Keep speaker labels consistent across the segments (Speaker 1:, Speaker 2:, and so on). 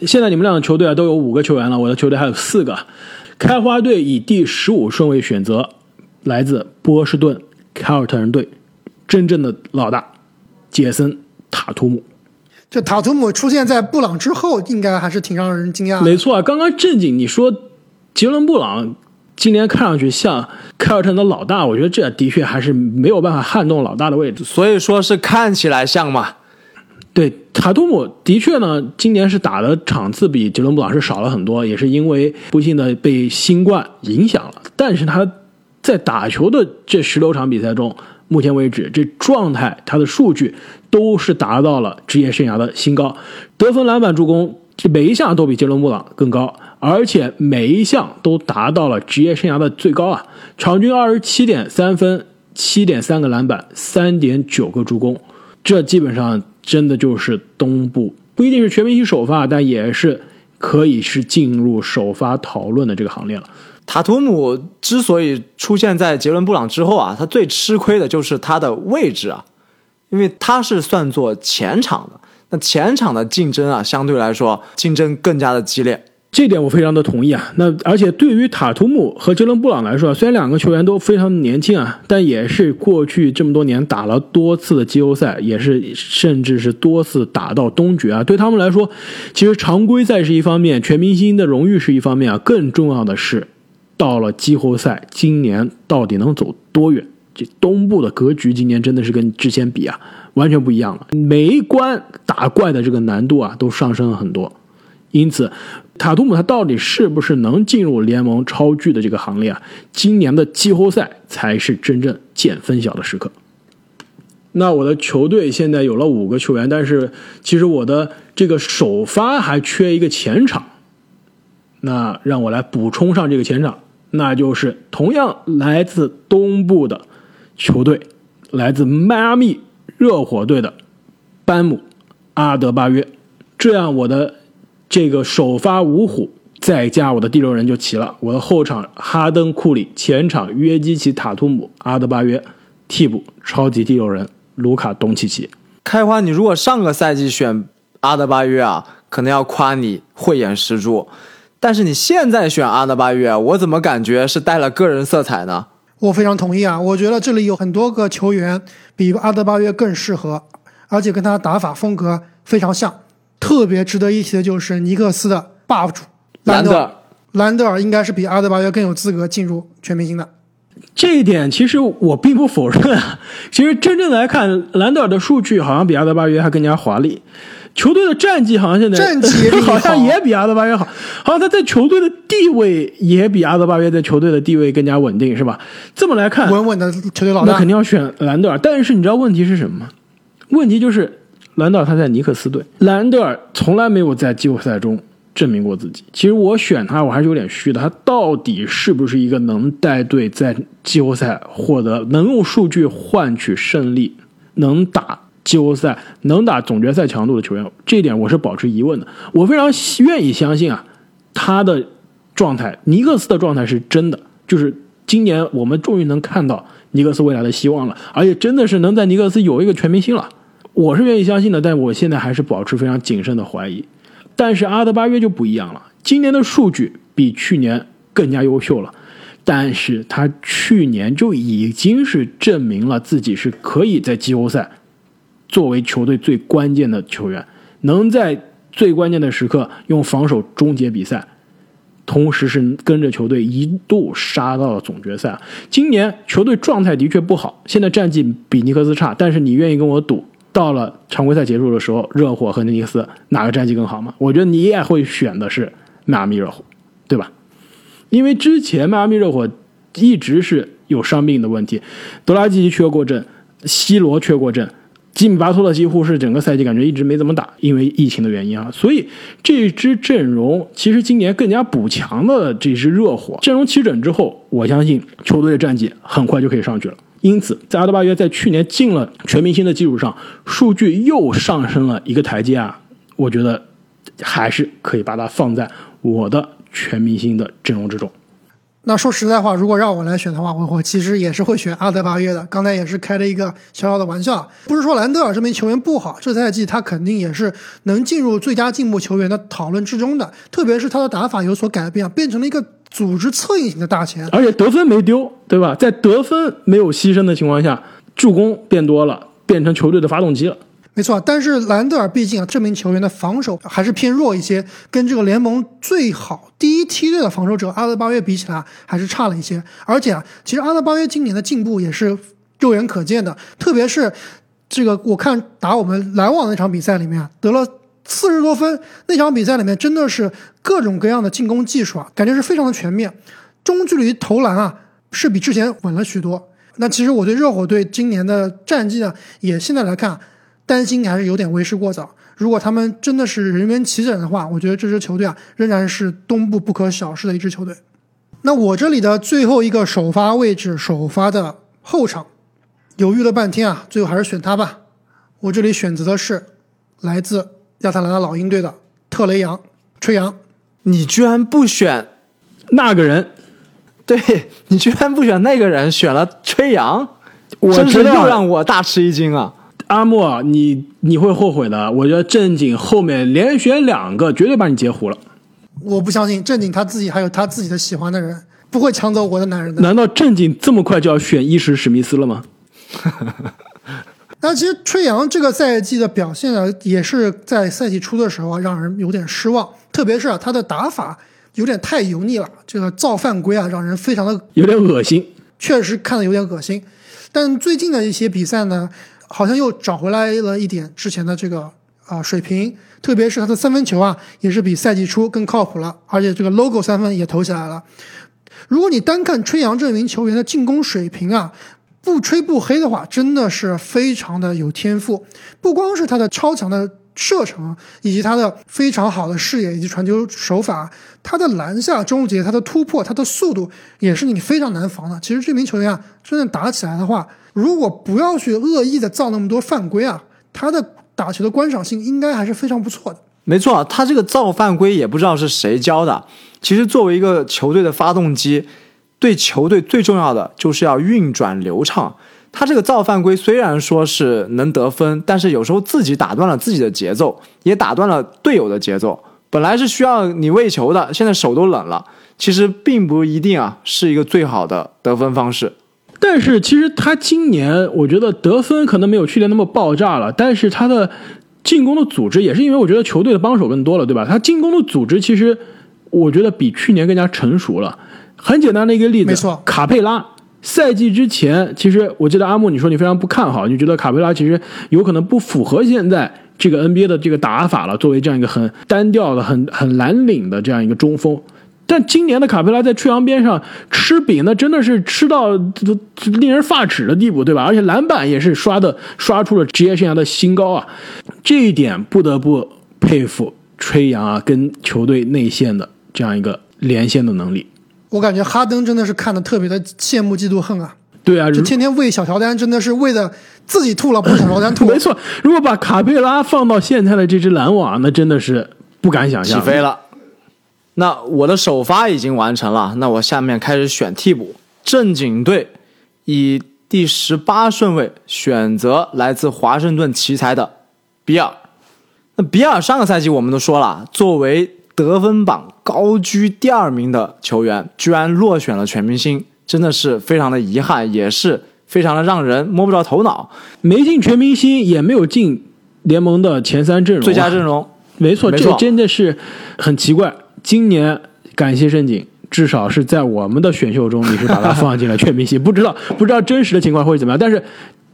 Speaker 1: 现在你们两个球队啊都有五个球员了，我的球队还有四个。开花队以第十五顺位选择来自波士顿凯尔特人队真正的老大杰森塔图姆。
Speaker 2: 这塔图姆出现在布朗之后，应该还是挺让人惊讶的。
Speaker 1: 没错啊，刚刚正经你说杰伦布朗今年看上去像凯尔特人的老大，我觉得这的确还是没有办法撼动老大的位置。
Speaker 3: 所以说是看起来像嘛。
Speaker 1: 对塔图姆的确呢，今年是打的场次比杰伦布朗是少了很多，也是因为不幸的被新冠影响了。但是他在打球的这十六场比赛中，目前为止这状态他的数据都是达到了职业生涯的新高，得分、篮板、助攻，这每一项都比杰伦布朗更高，而且每一项都达到了职业生涯的最高啊！场均二十七点三分，七点三个篮板，三点九个助攻，这基本上。真的就是东部不一定是全明星首发，但也是可以是进入首发讨论的这个行列了。
Speaker 3: 塔图姆之所以出现在杰伦布朗之后啊，他最吃亏的就是他的位置啊，因为他是算作前场的，那前场的竞争啊，相对来说竞争更加的激烈。
Speaker 1: 这点我非常的同意啊。那而且对于塔图姆和杰伦布朗来说，虽然两个球员都非常年轻啊，但也是过去这么多年打了多次的季后赛，也是甚至是多次打到东决啊。对他们来说，其实常规赛是一方面，全明星的荣誉是一方面啊，更重要的是到了季后赛，今年到底能走多远？这东部的格局今年真的是跟之前比啊，完全不一样了。每一关打怪的这个难度啊，都上升了很多。因此，塔图姆他到底是不是能进入联盟超巨的这个行列啊？今年的季后赛才是真正见分晓的时刻。那我的球队现在有了五个球员，但是其实我的这个首发还缺一个前场。那让我来补充上这个前场，那就是同样来自东部的球队，来自迈阿密热火队的班姆阿德巴约。这样我的。这个首发五虎再加我的第六人就齐了。我的后场哈登、库里，前场约基奇、塔图姆、阿德巴约，替补超级第六人卢卡东契奇。
Speaker 3: 开花，你如果上个赛季选阿德巴约啊，可能要夸你慧眼识珠。但是你现在选阿德巴约，我怎么感觉是带了个人色彩呢？
Speaker 2: 我非常同意啊，我觉得这里有很多个球员比阿德巴约更适合，而且跟他打法风格非常像。特别值得一提的就是尼克斯的 buff 主兰德尔，兰德尔应该是比阿德巴约更有资格进入全明星的。
Speaker 1: 这一点其实我并不否认。其实真正来看，兰德尔的数据好像比阿德巴约还更加华丽。球队的战绩好像现在
Speaker 2: 战绩
Speaker 1: 好像也比阿德巴约好，好像他在球队的地位也比阿德巴约在球队的地位更加稳定，是吧？这么来看，
Speaker 2: 稳稳的球队老大，
Speaker 1: 那肯定要选兰德尔。但是你知道问题是什么吗？问题就是。兰德尔他在尼克斯队，兰德尔从来没有在季后赛中证明过自己。其实我选他，我还是有点虚的。他到底是不是一个能带队在季后赛获得、能用数据换取胜利、能打季后赛、能打总决赛强度的球员？这一点我是保持疑问的。我非常愿意相信啊，他的状态，尼克斯的状态是真的，就是今年我们终于能看到尼克斯未来的希望了，而且真的是能在尼克斯有一个全明星了。我是愿意相信的，但我现在还是保持非常谨慎的怀疑。但是阿德巴约就不一样了，今年的数据比去年更加优秀了，但是他去年就已经是证明了自己是可以在季后赛作为球队最关键的球员，能在最关键的时刻用防守终结比赛，同时是跟着球队一度杀到了总决赛。今年球队状态的确不好，现在战绩比尼克斯差，但是你愿意跟我赌？到了常规赛结束的时候，热火和尼克斯哪个战绩更好吗？我觉得你也会选的是迈阿密热火，对吧？因为之前迈阿密热火一直是有伤病的问题，德拉季奇缺过阵，西罗缺过阵，吉米巴托勒几乎是整个赛季感觉一直没怎么打，因为疫情的原因啊。所以这支阵容其实今年更加补强的这支热火阵容齐整之后，我相信球队的战绩很快就可以上去了。因此，在阿德巴约在去年进了全明星的基础上，数据又上升了一个台阶啊！我觉得还是可以把它放在我的全明星的阵容之中。
Speaker 2: 那说实在话，如果让我来选的话，我我其实也是会选阿德巴约的。刚才也是开了一个小小的玩笑，不是说兰德尔这名球员不好，这赛季他肯定也是能进入最佳进步球员的讨论之中的。特别是他的打法有所改变，变成了一个组织策应型的大前，
Speaker 1: 而且得分没丢，对吧？在得分没有牺牲的情况下，助攻变多了，变成球队的发动机了。
Speaker 2: 没错，但是兰德尔毕竟啊，这名球员的防守还是偏弱一些，跟这个联盟最好第一梯队的防守者阿德巴约比起来还是差了一些。而且啊，其实阿德巴约今年的进步也是肉眼可见的，特别是这个我看打我们篮网那场比赛里面啊，得了四十多分，那场比赛里面真的是各种各样的进攻技术啊，感觉是非常的全面，中距离投篮啊是比之前稳了许多。那其实我对热火队今年的战绩呢，也现在来看。担心还是有点为时过早。如果他们真的是人员齐整的话，我觉得这支球队啊，仍然是东部不可小视的一支球队。那我这里的最后一个首发位置，首发的后场，犹豫了半天啊，最后还是选他吧。我这里选择的是来自亚特兰大老鹰队的特雷杨，吹杨。
Speaker 3: 你居然不选
Speaker 1: 那个人？
Speaker 3: 对你居然不选那个人，选了吹杨，
Speaker 1: 我
Speaker 3: 真是
Speaker 1: 知道
Speaker 3: 又让我大吃一惊啊！
Speaker 1: 阿莫，你你会后悔的。我觉得正经后面连选两个，绝对把你截胡了。
Speaker 2: 我不相信正经他自己还有他自己的喜欢的人，不会抢走我的男人的。
Speaker 1: 难道正经这么快就要选伊什史密斯了吗？
Speaker 2: 那其实吹杨这个赛季的表现呢，也是在赛季初的时候啊，让人有点失望。特别是啊，他的打法有点太油腻了，这个造犯规啊，让人非常的
Speaker 1: 有点恶心。
Speaker 2: 确实看的有点恶心。但最近的一些比赛呢？好像又找回来了一点之前的这个啊水平，特别是他的三分球啊，也是比赛季初更靠谱了，而且这个 logo 三分也投起来了。如果你单看吹杨这名球员的进攻水平啊，不吹不黑的话，真的是非常的有天赋。不光是他的超强的射程，以及他的非常好的视野以及传球手法，他的篮下终结、他的突破、他的速度，也是你非常难防的。其实这名球员啊，真正打起来的话，如果不要去恶意的造那么多犯规啊，他的打球的观赏性应该还是非常不错的。
Speaker 3: 没错，他这个造犯规也不知道是谁教的。其实作为一个球队的发动机，对球队最重要的就是要运转流畅。他这个造犯规虽然说是能得分，但是有时候自己打断了自己的节奏，也打断了队友的节奏。本来是需要你喂球的，现在手都冷了，其实并不一定啊是一个最好的得分方式。
Speaker 1: 但是其实他今年我觉得得分可能没有去年那么爆炸了，但是他的进攻的组织也是因为我觉得球队的帮手更多了，对吧？他进攻的组织其实我觉得比去年更加成熟了。很简单的一个例子，
Speaker 2: 没错，
Speaker 1: 卡佩拉赛季之前，其实我记得阿木你说你非常不看好，你觉得卡佩拉其实有可能不符合现在这个 NBA 的这个打法了，作为这样一个很单调的、很很蓝领的这样一个中锋。但今年的卡佩拉在吹杨边上吃饼，那真的是吃到令人发指的地步，对吧？而且篮板也是刷的刷出了职业生涯的新高啊！这一点不得不佩服吹杨啊，跟球队内线的这样一个连线的能力。
Speaker 2: 我感觉哈登真的是看的特别的羡慕嫉妒恨啊！
Speaker 1: 对啊，
Speaker 2: 就天天喂小乔丹，真的是喂的自己吐了，不是小乔丹吐。
Speaker 1: 没错，如果把卡佩拉放到现在的这支篮网，那真的是不敢想象
Speaker 3: 起飞了。那我的首发已经完成了，那我下面开始选替补。正经队以第十八顺位选择来自华盛顿奇才的比尔。那比尔上个赛季我们都说了，作为得分榜高居第二名的球员，居然落选了全明星，真的是非常的遗憾，也是非常的让人摸不着头脑。
Speaker 1: 没进全明星，也没有进联盟的前三阵容，
Speaker 3: 最佳阵容。
Speaker 1: 没错，这真的是很奇怪。今年感谢盛景，至少是在我们的选秀中，你是把他放进了全明星。不知道不知道真实的情况会怎么样，但是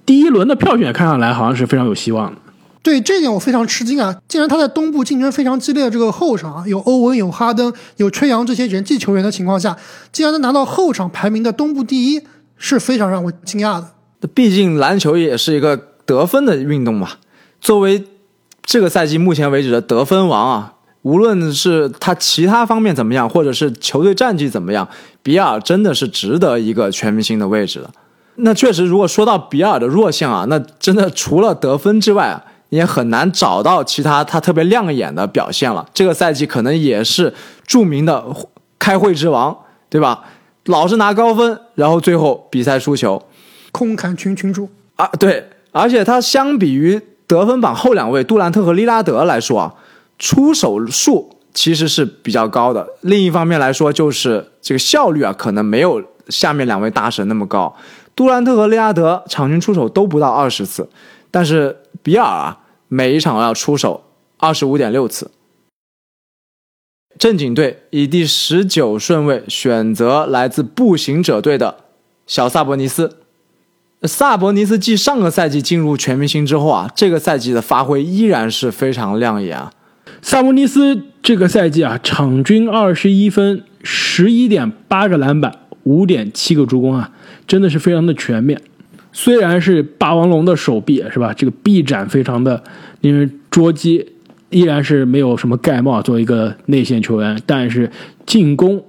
Speaker 1: 第一轮的票选看上来好像是非常有希望的。
Speaker 2: 对这点我非常吃惊啊！既然他在东部竞争非常激烈的这个后场啊，有欧文、有哈登、有吹杨这些人气球员的情况下，竟然能拿到后场排名的东部第一，是非常让我惊讶的。
Speaker 3: 毕竟篮球也是一个得分的运动嘛。作为这个赛季目前为止的得分王啊。无论是他其他方面怎么样，或者是球队战绩怎么样，比尔真的是值得一个全明星的位置的。那确实，如果说到比尔的弱项啊，那真的除了得分之外啊，也很难找到其他他特别亮眼的表现了。这个赛季可能也是著名的开会之王，对吧？老是拿高分，然后最后比赛输球。
Speaker 2: 空砍群群主，
Speaker 3: 啊，对，而且他相比于得分榜后两位杜兰特和利拉德来说啊，出手数其实是比较高的。另一方面来说，就是这个效率啊，可能没有下面两位大神那么高。杜兰特和利拉德场均出手都不到二十次，但是比尔啊，每一场要出手二十五点六次。正经队以第十九顺位选择来自步行者队的小萨博尼斯。萨博尼斯继上个赛季进入全明星之后啊，这个赛季的发挥依然是非常亮眼啊。
Speaker 1: 萨博尼斯这个赛季啊，场均二十一分，十一点八个篮板，五点七个助攻啊，真的是非常的全面。虽然是霸王龙的手臂是吧，这个臂展非常的令人捉鸡，依然是没有什么盖帽作为一个内线球员，但是进攻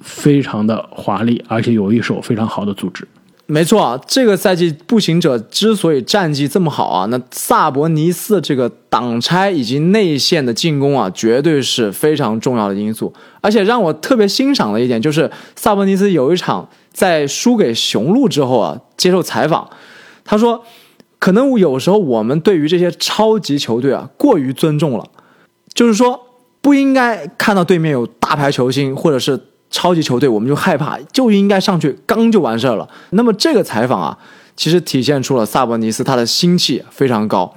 Speaker 1: 非常的华丽，而且有一手非常好的组织。
Speaker 3: 没错啊，这个赛季步行者之所以战绩这么好啊，那萨博尼斯这个挡拆以及内线的进攻啊，绝对是非常重要的因素。而且让我特别欣赏的一点就是，萨博尼斯有一场在输给雄鹿之后啊，接受采访，他说，可能有时候我们对于这些超级球队啊过于尊重了，就是说不应该看到对面有大牌球星或者是。超级球队我们就害怕，就应该上去刚就完事儿了。那么这个采访啊，其实体现出了萨博尼斯他的心气非常高。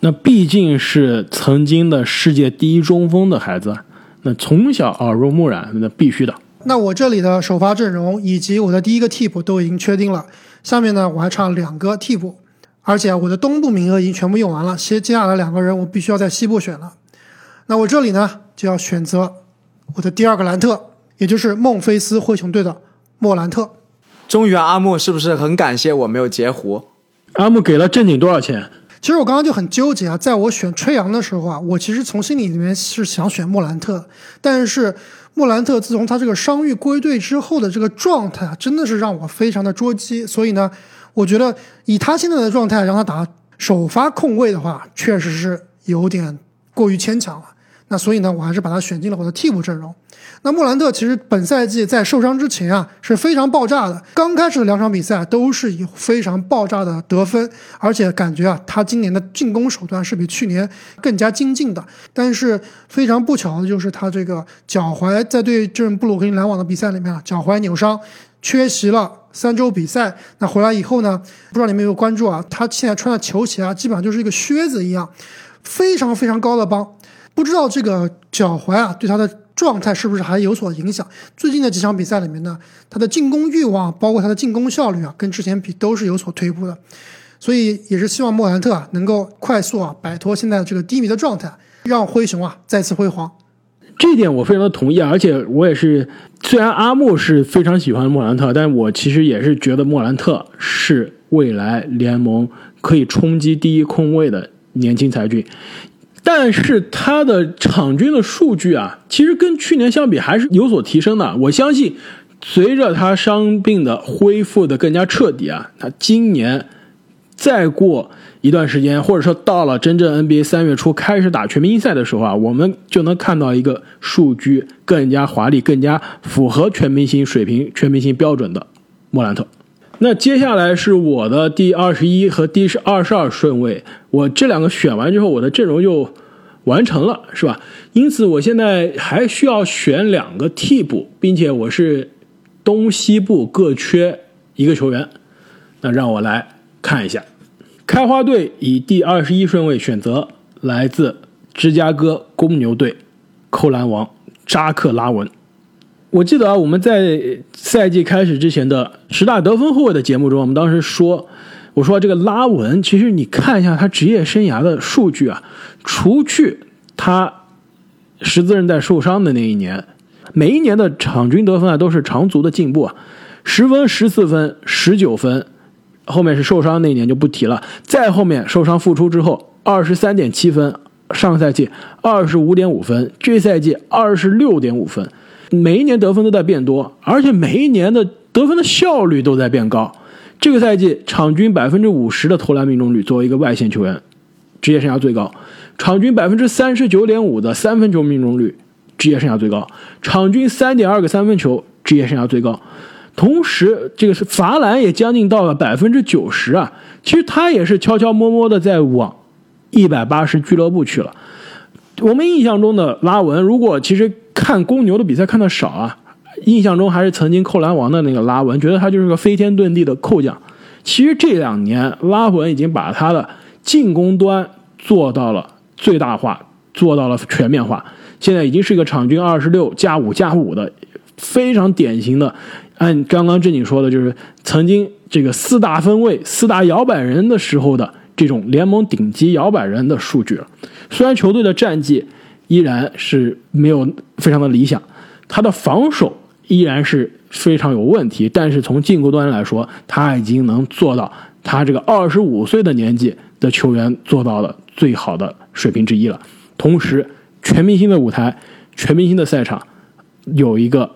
Speaker 1: 那毕竟是曾经的世界第一中锋的孩子，那从小耳濡目染，那必须的。
Speaker 2: 那我这里的首发阵容以及我的第一个替补都已经确定了。下面呢，我还差两个替补，而且我的东部名额已经全部用完了。接接下来两个人我必须要在西部选了。那我这里呢，就要选择我的第二个兰特。也就是孟菲斯灰熊队的莫兰特，
Speaker 3: 终于啊，阿木是不是很感谢我没有截胡？
Speaker 1: 阿木给了正经多少钱？
Speaker 2: 其实我刚刚就很纠结啊，在我选吹杨的时候啊，我其实从心里里面是想选莫兰特，但是莫兰特自从他这个伤愈归队之后的这个状态啊，真的是让我非常的捉急，所以呢，我觉得以他现在的状态让他打首发控卫的话，确实是有点过于牵强了。那所以呢，我还是把他选进了我的替补阵容。那莫兰特其实本赛季在受伤之前啊是非常爆炸的，刚开始的两场比赛都是以非常爆炸的得分，而且感觉啊他今年的进攻手段是比去年更加精进的。但是非常不巧的就是他这个脚踝在对阵布鲁克林篮网的比赛里面啊脚踝扭伤，缺席了三周比赛。那回来以后呢，不知道你们有没有关注啊？他现在穿的球鞋啊基本上就是一个靴子一样，非常非常高的帮。不知道这个脚踝啊，对他的状态是不是还有所影响？最近的几场比赛里面呢，他的进攻欲望，包括他的进攻效率啊，跟之前比都是有所退步的。所以也是希望莫兰特啊，能够快速啊摆脱现在这个低迷的状态，让灰熊啊再次辉煌。
Speaker 1: 这点我非常的同意啊，而且我也是，虽然阿木是非常喜欢莫兰特，但我其实也是觉得莫兰特是未来联盟可以冲击第一空位的年轻才俊。但是他的场均的数据啊，其实跟去年相比还是有所提升的。我相信，随着他伤病的恢复的更加彻底啊，他今年再过一段时间，或者说到了真正 NBA 三月初开始打全明星赛的时候啊，我们就能看到一个数据更加华丽、更加符合全明星水平、全明星标准的莫兰特。那接下来是我的第二十一和第二十二顺位，我这两个选完之后，我的阵容就完成了，是吧？因此我现在还需要选两个替补，并且我是东西部各缺一个球员。那让我来看一下，开花队以第二十一顺位选择来自芝加哥公牛队扣篮王扎克拉文。我记得啊，我们在赛季开始之前的十大得分后卫的节目中，我们当时说，我说这个拉文，其实你看一下他职业生涯的数据啊，除去他十字韧带受伤的那一年，每一年的场均得分啊都是长足的进步啊，十分、十四分、十九分，后面是受伤那一年就不提了，再后面受伤复出之后，二十三点七分，上赛季二十五点五分，这赛季二十六点五分。每一年得分都在变多，而且每一年的得分的效率都在变高。这个赛季场均百分之五十的投篮命中率，作为一个外线球员，职业生涯最高；场均百分之三十九点五的三分球命中率，职业生涯最高；场均三点二个三分球，职业生涯最高；同时，这个是罚篮也将近到了百分之九十啊。其实他也是悄悄摸摸的在往一百八十俱乐部去了。我们印象中的拉文，如果其实看公牛的比赛看的少啊，印象中还是曾经扣篮王的那个拉文，觉得他就是个飞天遁地的扣将。其实这两年，拉文已经把他的进攻端做到了最大化，做到了全面化。现在已经是一个场均二十六加五加五的非常典型的，按刚刚正经说的，就是曾经这个四大分位、四大摇摆人的时候的这种联盟顶级摇摆人的数据了。虽然球队的战绩依然是没有非常的理想，他的防守依然是非常有问题，但是从进攻端来说，他已经能做到他这个二十五岁的年纪的球员做到了最好的水平之一了。同时，全明星的舞台、全明星的赛场，有一个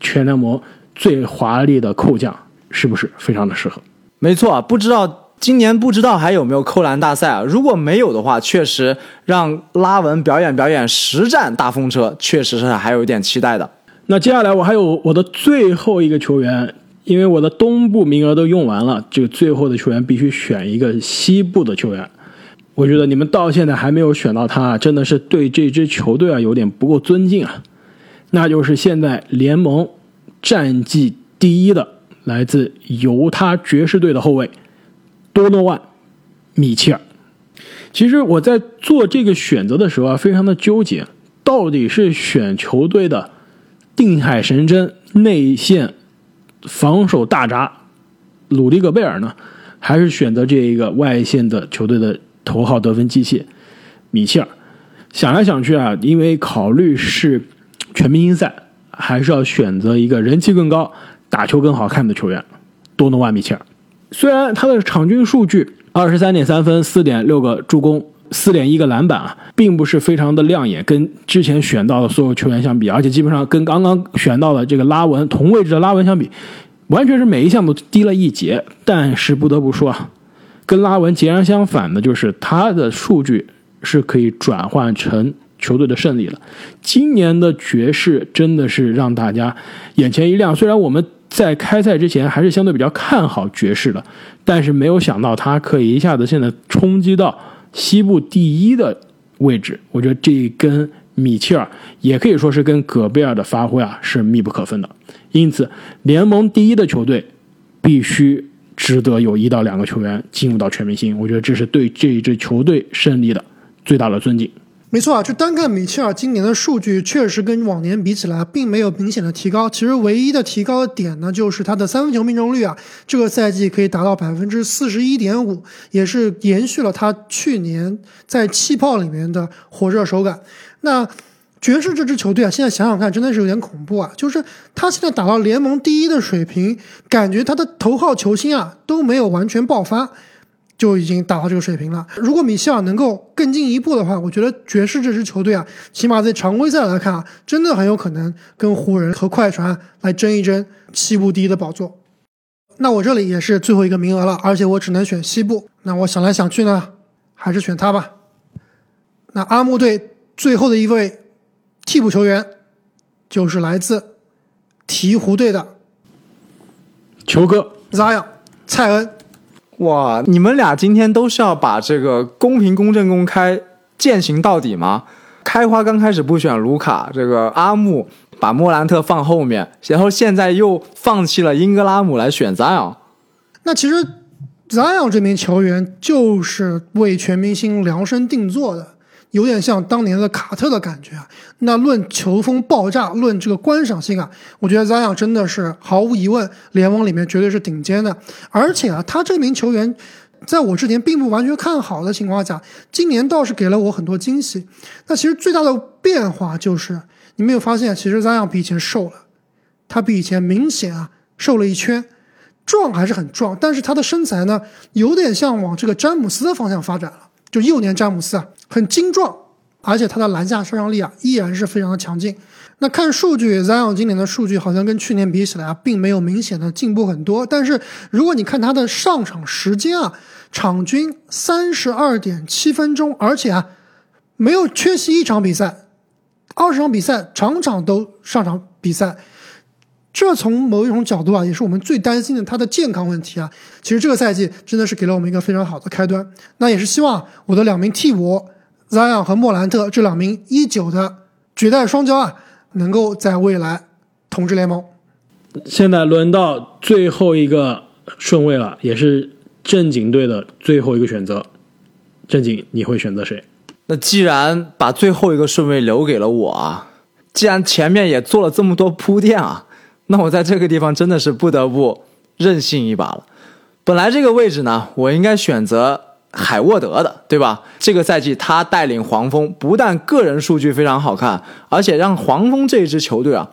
Speaker 1: 全联盟最华丽的扣将，是不是非常的适合？
Speaker 3: 没错，不知道。今年不知道还有没有扣篮大赛啊？如果没有的话，确实让拉文表演表演实战大风车，确实是还有一点期待的。
Speaker 1: 那接下来我还有我的最后一个球员，因为我的东部名额都用完了，这个最后的球员必须选一个西部的球员。我觉得你们到现在还没有选到他，真的是对这支球队啊有点不够尊敬啊。那就是现在联盟战绩第一的，来自犹他爵士队的后卫。多诺万·米切尔，其实我在做这个选择的时候啊，非常的纠结，到底是选球队的定海神针、内线防守大闸鲁迪·戈贝尔呢，还是选择这一个外线的球队的头号得分机器米切尔？想来想去啊，因为考虑是全明星赛，还是要选择一个人气更高、打球更好看的球员——多诺万·米切尔。虽然他的场均数据二十三点三分、四点六个助攻、四点一个篮板啊，并不是非常的亮眼，跟之前选到的所有球员相比，而且基本上跟刚刚选到的这个拉文同位置的拉文相比，完全是每一项都低了一截。但是不得不说啊，跟拉文截然相反的就是他的数据是可以转换成球队的胜利了。今年的爵士真的是让大家眼前一亮，虽然我们。在开赛之前还是相对比较看好爵士的，但是没有想到他可以一下子现在冲击到西部第一的位置。我觉得这跟米切尔也可以说是跟戈贝尔的发挥啊是密不可分的。因此，联盟第一的球队必须值得有一到两个球员进入到全明星。我觉得这是对这一支球队胜利的最大的尊敬。
Speaker 2: 没错啊，就单看米切尔今年的数据，确实跟往年比起来，并没有明显的提高。其实唯一的提高的点呢，就是他的三分球命中率啊，这个赛季可以达到百分之四十一点五，也是延续了他去年在气泡里面的火热手感。那爵士这支球队啊，现在想想看，真的是有点恐怖啊！就是他现在打到联盟第一的水平，感觉他的头号球星啊都没有完全爆发。就已经达到这个水平了。如果米切尔能够更进一步的话，我觉得爵士这支球队啊，起码在常规赛来看啊，真的很有可能跟湖人和快船来争一争西部第一的宝座。那我这里也是最后一个名额了，而且我只能选西部。那我想来想去呢，还是选他吧。那阿木队最后的一位替补球员，就是来自鹈鹕队的
Speaker 1: 球哥
Speaker 2: Zion 蔡恩。
Speaker 3: 哇，你们俩今天都是要把这个公平、公正、公开践行到底吗？开花刚开始不选卢卡，这个阿木把莫兰特放后面，然后现在又放弃了英格拉姆来选 Zion。
Speaker 2: 那其实 Zion 这名球员就是为全明星量身定做的。有点像当年的卡特的感觉啊。那论球风爆炸，论这个观赏性啊，我觉得 Zion 真的是毫无疑问联盟里面绝对是顶尖的。而且啊，他这名球员在我之前并不完全看好的情况下，今年倒是给了我很多惊喜。那其实最大的变化就是，你没有发现，其实 Zion 比以前瘦了，他比以前明显啊瘦了一圈，壮还是很壮，但是他的身材呢，有点像往这个詹姆斯的方向发展了。就幼年詹姆斯啊，很精壮，而且他的篮下杀伤力啊依然是非常的强劲。那看数据，Zion 今年的数据好像跟去年比起来啊，并没有明显的进步很多。但是如果你看他的上场时间啊，场均三十二点七分钟，而且啊没有缺席一场比赛，二十场比赛场场都上场比赛，这从某一种角度啊，也是我们最担心的他的健康问题啊。其实这个赛季真的是给了我们一个非常好的开端。那也是希望我的两名替补 Zion 和莫兰特这两名一九的绝代双骄啊，能够在未来统治联盟。
Speaker 1: 现在轮到最后一个顺位了，也是正经队的最后一个选择。正经，你会选择谁？
Speaker 3: 那既然把最后一个顺位留给了我啊，既然前面也做了这么多铺垫啊，那我在这个地方真的是不得不任性一把了。本来这个位置呢，我应该选择海沃德的，对吧？这个赛季他带领黄蜂，不但个人数据非常好看，而且让黄蜂这支球队啊，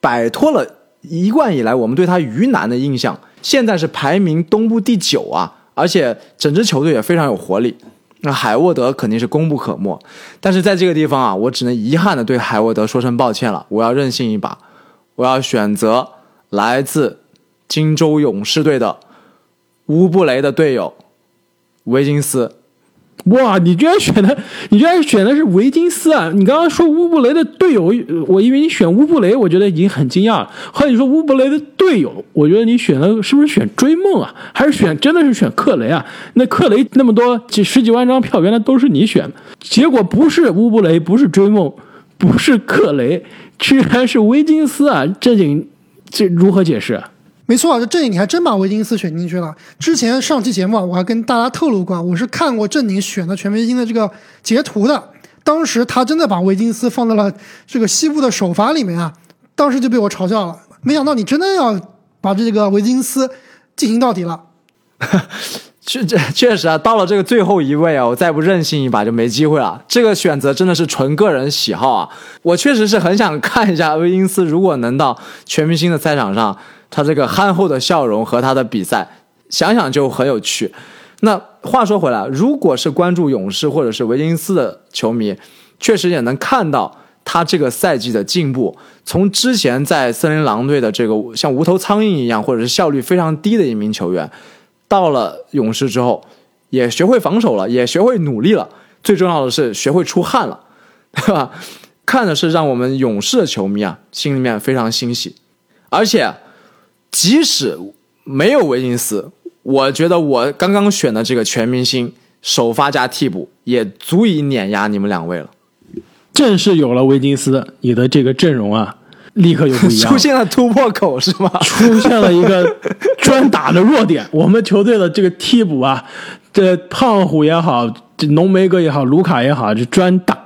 Speaker 3: 摆脱了一贯以来我们对他鱼腩的印象，现在是排名东部第九啊，而且整支球队也非常有活力。那海沃德肯定是功不可没，但是在这个地方啊，我只能遗憾的对海沃德说声抱歉了。我要任性一把，我要选择来自金州勇士队的乌布雷的队友维金斯。
Speaker 1: 哇，你居然选的，你居然选的是维金斯啊！你刚刚说乌布雷的队友，我以为你选乌布雷，我觉得已经很惊讶了。后来你说乌布雷的队友，我觉得你选的是不是选追梦啊？还是选真的是选克雷啊？那克雷那么多几十几万张票，原来都是你选，结果不是乌布雷，不是追梦，不是克雷，居然是维金斯啊！正经，这如何解释？
Speaker 2: 没错，这正经你还真把维金斯选进去了。之前上期节目啊，我还跟大家透露过，我是看过正经选的全明星的这个截图的。当时他真的把维金斯放到了这个西部的首发里面啊，当时就被我嘲笑了。没想到你真的要把这个维金斯进行到底了。
Speaker 3: 确这确实啊，到了这个最后一位啊，我再不任性一把就没机会了。这个选择真的是纯个人喜好啊，我确实是很想看一下维金斯如果能到全明星的赛场上。他这个憨厚的笑容和他的比赛，想想就很有趣。那话说回来，如果是关注勇士或者是维金斯的球迷，确实也能看到他这个赛季的进步。从之前在森林狼队的这个像无头苍蝇一样，或者是效率非常低的一名球员，到了勇士之后，也学会防守了，也学会努力了。最重要的是学会出汗了，对吧？看的是让我们勇士的球迷啊，心里面非常欣喜，而且。即使没有维金斯，我觉得我刚刚选的这个全明星首发加替补也足以碾压你们两位了。
Speaker 1: 正是有了维金斯，你的这个阵容啊，立刻就不一样，
Speaker 3: 出现了突破口是吗？
Speaker 1: 出现了一个 专打的弱点。我们球队的这个替补啊，这胖虎也好，这浓眉哥也好，卢卡也好，就专打。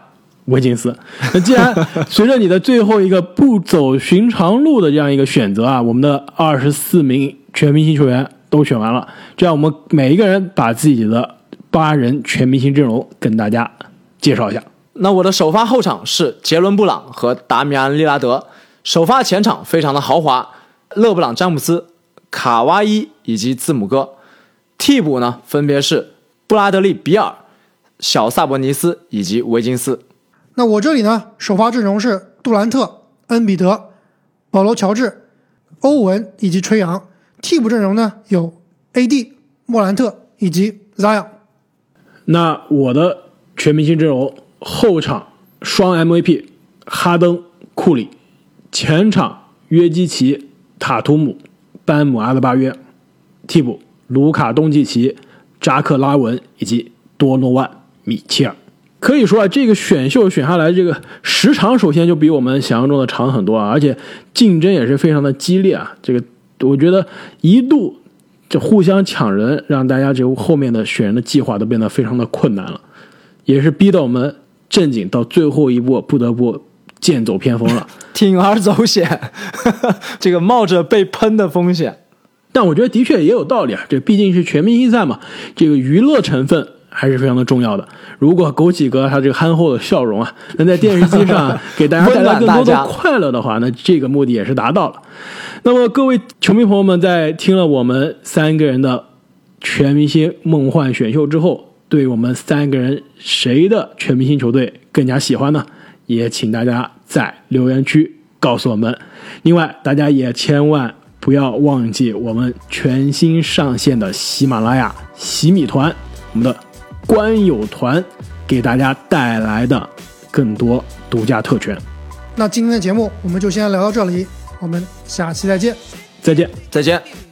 Speaker 1: 维金斯，那既然 随着你的最后一个不走寻常路的这样一个选择啊，我们的二十四名全明星球员都选完了，这样我们每一个人把自己的八人全明星阵容跟大家介绍一下。
Speaker 3: 那我的首发后场是杰伦布朗和达米安利拉德，首发前场非常的豪华，勒布朗詹姆斯、卡哇伊以及字母哥，替补呢分别是布拉德利比尔、小萨博尼斯以及维金斯。
Speaker 2: 那我这里呢，首发阵容是杜兰特、恩比德、保罗·乔治、欧文以及吹杨。替补阵容呢有 AD、莫兰特以及 Zion。
Speaker 1: 那我的全明星阵容，后场双 MVP 哈登、库里，前场约基奇、塔图姆、班姆阿德巴约，替补卢卡东契奇、扎克拉文以及多诺万米切尔。可以说啊，这个选秀选下来，这个时长首先就比我们想象中的长很多啊，而且竞争也是非常的激烈啊。这个我觉得一度这互相抢人，让大家就后面的选人的计划都变得非常的困难了，也是逼到我们正经到最后一步不得不剑走偏锋了，
Speaker 3: 铤而走险，这个冒着被喷的风险。
Speaker 1: 但我觉得的确也有道理啊，这毕竟是全明星赛嘛，这个娱乐成分。还是非常的重要的。如果枸杞哥他这个憨厚的笑容啊，能在电视机上 给大家带来更多的快乐的话，那这个目的也是达到了。那么各位球迷朋友们，在听了我们三个人的全明星梦幻选秀之后，对我们三个人谁的全明星球队更加喜欢呢？也请大家在留言区告诉我们。另外，大家也千万不要忘记我们全新上线的喜马拉雅喜米团，我们的。官友团给大家带来的更多独家特权。
Speaker 2: 那今天的节目我们就先聊到这里。我们下期再见。
Speaker 1: 再见。
Speaker 3: 再见。